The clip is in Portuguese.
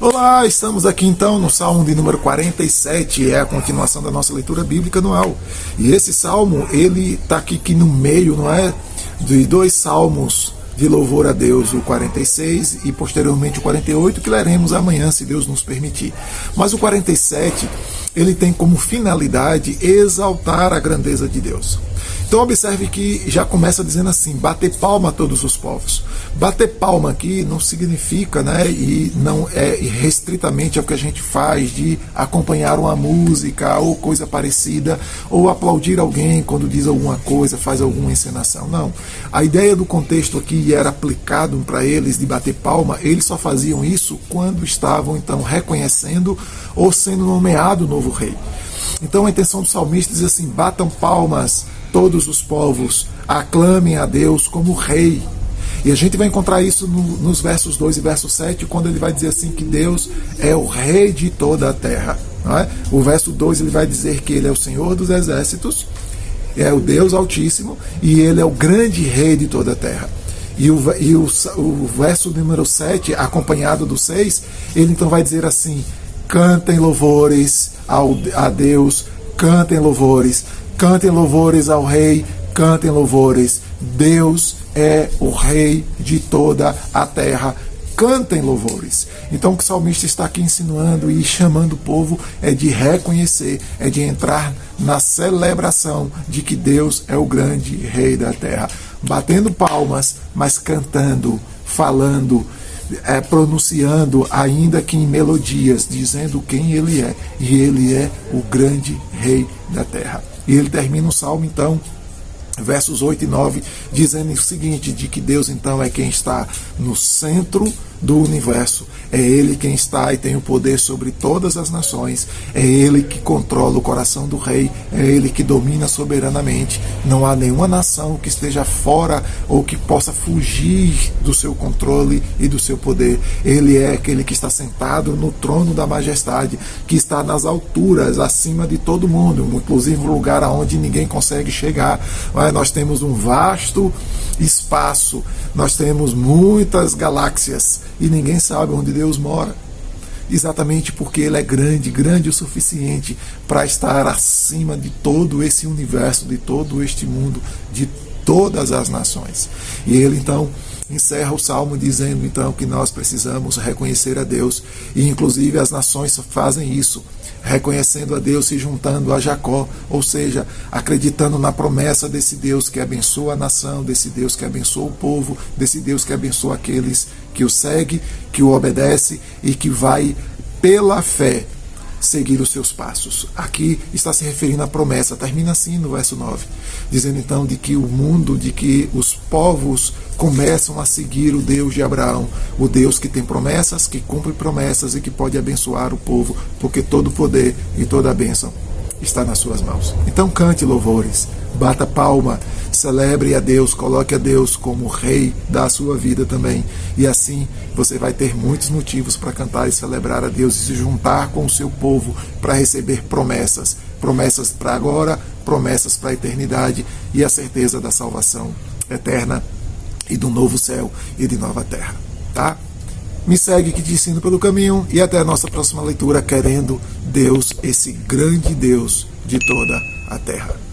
Olá, estamos aqui então no Salmo de número 47, é a continuação da nossa leitura bíblica anual. E esse salmo, ele está aqui, aqui no meio, não é? De dois salmos de louvor a Deus, o 46 e posteriormente o 48, que leremos amanhã, se Deus nos permitir. Mas o 47, ele tem como finalidade exaltar a grandeza de Deus. Então observe que já começa dizendo assim: bater palma a todos os povos. Bater palma aqui não significa, né, e não é restritamente é o que a gente faz de acompanhar uma música ou coisa parecida, ou aplaudir alguém quando diz alguma coisa, faz alguma encenação. Não. A ideia do contexto aqui era aplicado para eles de bater palma, eles só faziam isso quando estavam então reconhecendo ou sendo nomeado novo rei. Então a intenção do salmista diz assim: batam palmas todos os povos, aclamem a Deus como rei. E a gente vai encontrar isso no, nos versos 2 e verso 7, quando ele vai dizer assim que Deus é o rei de toda a terra. É? O verso 2 ele vai dizer que ele é o Senhor dos exércitos, é o Deus Altíssimo e ele é o grande rei de toda a terra. E o, e o, o verso número 7, acompanhado do 6, ele então vai dizer assim: cantem louvores ao, a Deus, cantem louvores, cantem louvores ao Rei, cantem louvores. Deus é o Rei de toda a terra. Cantem louvores. Então, o que o salmista está aqui insinuando e chamando o povo é de reconhecer, é de entrar na celebração de que Deus é o grande Rei da terra. Batendo palmas, mas cantando, falando, é, pronunciando, ainda que em melodias, dizendo quem ele é. E ele é o grande rei da terra. E ele termina o salmo, então, versos 8 e 9, dizendo o seguinte: de que Deus então é quem está no centro do universo. É Ele quem está e tem o poder sobre todas as nações. É Ele que controla o coração do rei. É Ele que domina soberanamente. Não há nenhuma nação que esteja fora ou que possa fugir do seu controle e do seu poder. Ele é aquele que está sentado no trono da majestade, que está nas alturas, acima de todo mundo, inclusive um lugar aonde ninguém consegue chegar. Nós temos um vasto espaço, nós temos muitas galáxias e ninguém sabe onde Deus mora. Exatamente porque Ele é grande, grande o suficiente para estar acima de todo esse universo, de todo este mundo, de todas as nações. E Ele então encerra o salmo dizendo então que nós precisamos reconhecer a Deus e inclusive as nações fazem isso reconhecendo a Deus, se juntando a Jacó, ou seja, acreditando na promessa desse Deus que abençoa a nação, desse Deus que abençoa o povo, desse Deus que abençoa aqueles que o segue, que o obedece e que vai pela fé seguir os seus passos. Aqui está se referindo à promessa, termina assim no verso 9, dizendo então de que o mundo, de que os povos começam a seguir o Deus de Abraão, o Deus que tem promessas, que cumpre promessas e que pode abençoar o povo, porque todo o poder e toda a bênção está nas suas mãos. Então cante louvores, bata palma, celebre a Deus, coloque a Deus como rei da sua vida também. E assim você vai ter muitos motivos para cantar e celebrar a Deus e se juntar com o seu povo para receber promessas. Promessas para agora, promessas para a eternidade e a certeza da salvação eterna e do novo céu e de nova terra. Tá? Me segue que te ensino pelo caminho e até a nossa próxima leitura, querendo Deus, esse grande Deus de toda a terra.